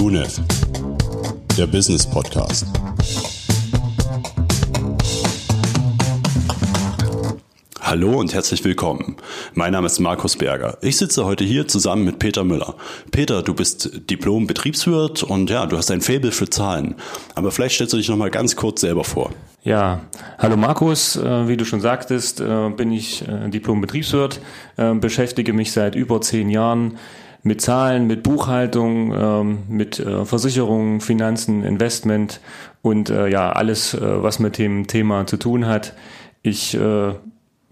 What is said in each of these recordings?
UNEF, der Business Podcast. Hallo und herzlich willkommen. Mein Name ist Markus Berger. Ich sitze heute hier zusammen mit Peter Müller. Peter, du bist Diplom-Betriebswirt und ja, du hast ein Faible für Zahlen. Aber vielleicht stellst du dich noch mal ganz kurz selber vor. Ja, hallo Markus. Äh, wie du schon sagtest, äh, bin ich äh, Diplom-Betriebswirt, beschäftige mich seit über zehn Jahren mit Zahlen, mit Buchhaltung, ähm, mit Versicherungen, Finanzen, Investment und ja, alles, was mit dem Thema zu tun hat. Ich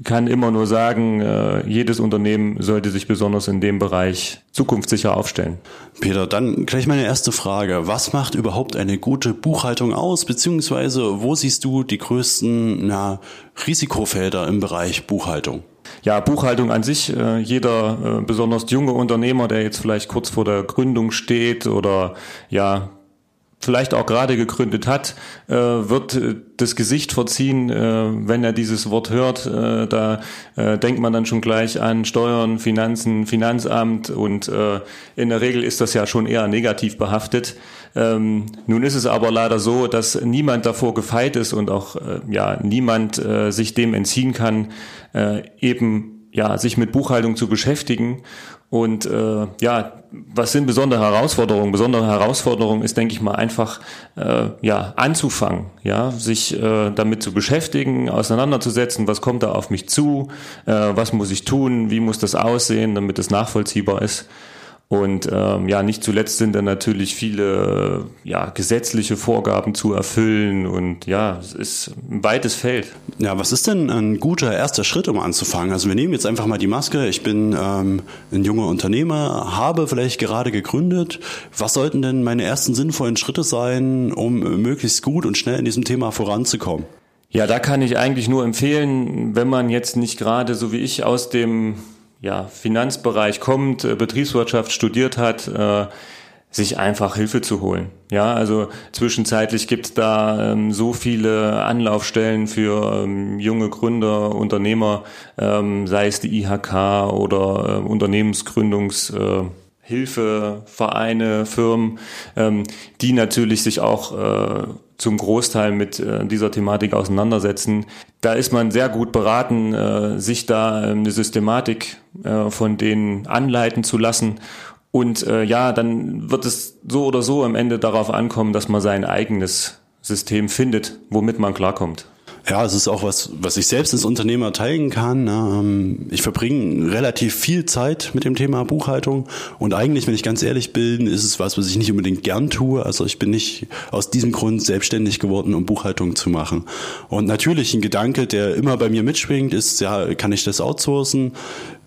kann immer nur sagen, äh, jedes Unternehmen sollte sich besonders in dem Bereich zukunftssicher aufstellen. Peter, dann gleich meine erste Frage. Was macht überhaupt eine gute Buchhaltung aus, beziehungsweise wo siehst du die größten na, Risikofelder im Bereich Buchhaltung? Ja, Buchhaltung an sich, äh, jeder äh, besonders junge Unternehmer, der jetzt vielleicht kurz vor der Gründung steht oder ja vielleicht auch gerade gegründet hat, äh, wird äh, das Gesicht verziehen, äh, wenn er dieses Wort hört. Da denkt man dann schon gleich an Steuern, Finanzen, Finanzamt und in der Regel ist das ja schon eher negativ behaftet. Ähm, nun ist es aber leider so, dass niemand davor gefeit ist und auch ja niemand sich dem entziehen kann, eben ja, sich mit Buchhaltung zu beschäftigen. Und äh, ja, was sind besondere Herausforderungen? Besondere Herausforderung ist, denke ich mal, einfach äh, ja anzufangen, ja, sich äh, damit zu beschäftigen, auseinanderzusetzen, was kommt da auf mich zu, äh, was muss ich tun, wie muss das aussehen, damit es nachvollziehbar ist. Und ähm, ja, nicht zuletzt sind dann natürlich viele ja, gesetzliche Vorgaben zu erfüllen und ja, es ist ein weites Feld. Ja, was ist denn ein guter erster Schritt, um anzufangen? Also wir nehmen jetzt einfach mal die Maske. Ich bin ähm, ein junger Unternehmer, habe vielleicht gerade gegründet. Was sollten denn meine ersten sinnvollen Schritte sein, um möglichst gut und schnell in diesem Thema voranzukommen? Ja, da kann ich eigentlich nur empfehlen, wenn man jetzt nicht gerade so wie ich aus dem ja, Finanzbereich kommt, äh, Betriebswirtschaft studiert hat, äh, sich einfach Hilfe zu holen. Ja, also zwischenzeitlich gibt es da ähm, so viele Anlaufstellen für ähm, junge Gründer, Unternehmer, ähm, sei es die IHK oder äh, Unternehmensgründungshilfe, äh, Vereine, Firmen, ähm, die natürlich sich auch äh, zum Großteil mit äh, dieser Thematik auseinandersetzen. Da ist man sehr gut beraten, äh, sich da äh, eine Systematik äh, von denen anleiten zu lassen. Und äh, ja, dann wird es so oder so am Ende darauf ankommen, dass man sein eigenes System findet, womit man klarkommt. Ja, es ist auch was, was ich selbst als Unternehmer teilen kann. Ne? Ähm, ich verbringe relativ viel Zeit mit dem Thema Buchhaltung und eigentlich, wenn ich ganz ehrlich bin, ist es was, was ich nicht unbedingt gern tue. Also ich bin nicht aus diesem Grund selbstständig geworden, um Buchhaltung zu machen. Und natürlich ein Gedanke, der immer bei mir mitschwingt, ist, ja, kann ich das outsourcen?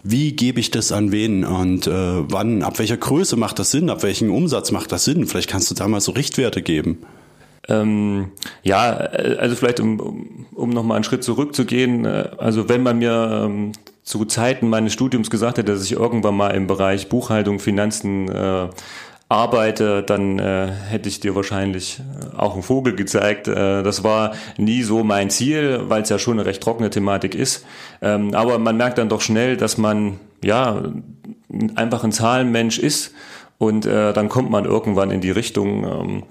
Wie gebe ich das an wen und äh, wann, ab welcher Größe macht das Sinn, ab welchem Umsatz macht das Sinn? Vielleicht kannst du da mal so Richtwerte geben. Ähm, ja, äh, also vielleicht um, um nochmal einen Schritt zurückzugehen, äh, also wenn man mir ähm, zu Zeiten meines Studiums gesagt hätte, dass ich irgendwann mal im Bereich Buchhaltung, Finanzen äh, arbeite, dann äh, hätte ich dir wahrscheinlich äh, auch einen Vogel gezeigt. Äh, das war nie so mein Ziel, weil es ja schon eine recht trockene Thematik ist. Ähm, aber man merkt dann doch schnell, dass man ja einfach ein Zahlenmensch ist und äh, dann kommt man irgendwann in die Richtung. Ähm,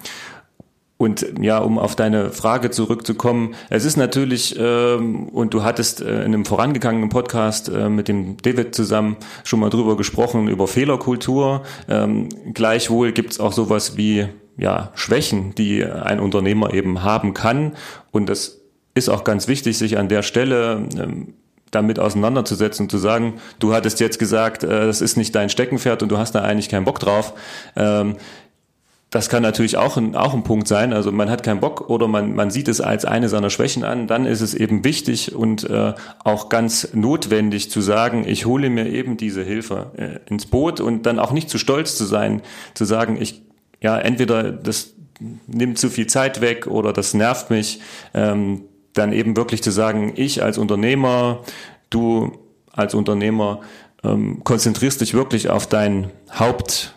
und ja, um auf deine Frage zurückzukommen, es ist natürlich, ähm, und du hattest äh, in einem vorangegangenen Podcast äh, mit dem David zusammen schon mal drüber gesprochen, über Fehlerkultur. Ähm, gleichwohl gibt's auch sowas wie ja, Schwächen, die ein Unternehmer eben haben kann. Und das ist auch ganz wichtig, sich an der Stelle ähm, damit auseinanderzusetzen und zu sagen, du hattest jetzt gesagt, äh, das ist nicht dein Steckenpferd und du hast da eigentlich keinen Bock drauf. Das kann natürlich auch ein, auch ein Punkt sein. Also man hat keinen Bock oder man, man sieht es als eine seiner Schwächen an. Dann ist es eben wichtig und äh, auch ganz notwendig zu sagen, ich hole mir eben diese Hilfe äh, ins Boot und dann auch nicht zu stolz zu sein, zu sagen, ich, ja, entweder das nimmt zu viel Zeit weg oder das nervt mich. Ähm, dann eben wirklich zu sagen, ich als Unternehmer, du als Unternehmer, ähm, konzentrierst dich wirklich auf dein Haupt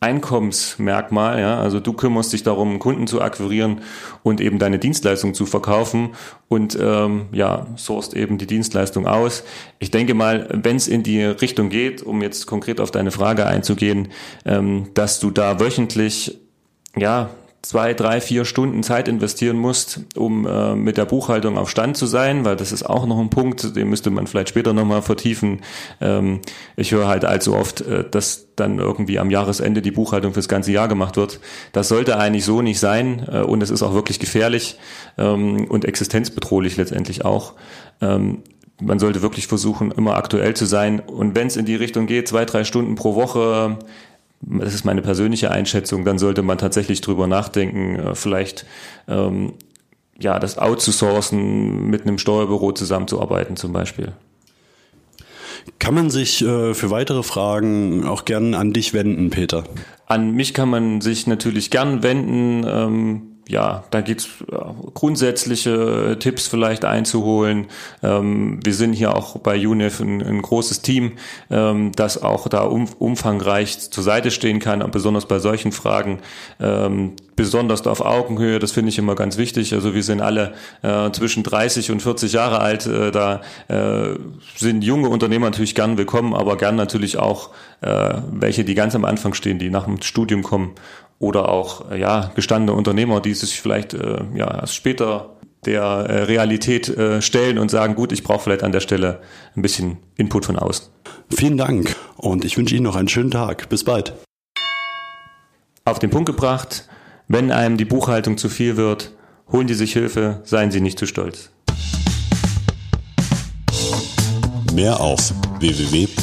Einkommensmerkmal. Ja? Also du kümmerst dich darum, Kunden zu akquirieren und eben deine Dienstleistung zu verkaufen und ähm, ja, sourst eben die Dienstleistung aus. Ich denke mal, wenn es in die Richtung geht, um jetzt konkret auf deine Frage einzugehen, ähm, dass du da wöchentlich ja, zwei, drei, vier Stunden Zeit investieren musst, um äh, mit der Buchhaltung auf Stand zu sein, weil das ist auch noch ein Punkt, den müsste man vielleicht später nochmal vertiefen. Ähm, ich höre halt allzu oft, äh, dass dann irgendwie am Jahresende die Buchhaltung fürs ganze Jahr gemacht wird. Das sollte eigentlich so nicht sein äh, und es ist auch wirklich gefährlich ähm, und existenzbedrohlich letztendlich auch. Ähm, man sollte wirklich versuchen, immer aktuell zu sein. Und wenn es in die Richtung geht, zwei, drei Stunden pro Woche, das ist meine persönliche Einschätzung, dann sollte man tatsächlich drüber nachdenken, äh, vielleicht ähm, ja das outzusourcen, mit einem Steuerbüro zusammenzuarbeiten zum Beispiel. Kann man sich äh, für weitere Fragen auch gern an dich wenden, Peter? An mich kann man sich natürlich gern wenden. Ähm, ja, da geht's äh, grundsätzliche Tipps vielleicht einzuholen. Ähm, wir sind hier auch bei UNIF ein, ein großes Team, ähm, das auch da um, umfangreich zur Seite stehen kann, besonders bei solchen Fragen. Ähm, besonders auf Augenhöhe, das finde ich immer ganz wichtig. Also wir sind alle äh, zwischen 30 und 40 Jahre alt. Äh, da äh, sind junge Unternehmer natürlich gern willkommen, aber gern natürlich auch äh, welche, die ganz am Anfang stehen, die nach dem Studium kommen oder auch äh, ja gestandene Unternehmer, die sich vielleicht äh, ja erst später der äh, Realität äh, stellen und sagen, gut, ich brauche vielleicht an der Stelle ein bisschen Input von außen. Vielen Dank und ich wünsche Ihnen noch einen schönen Tag. Bis bald. Auf den Punkt gebracht, wenn einem die Buchhaltung zu viel wird, holen Sie sich Hilfe, seien Sie nicht zu stolz. Mehr auf www.unef.de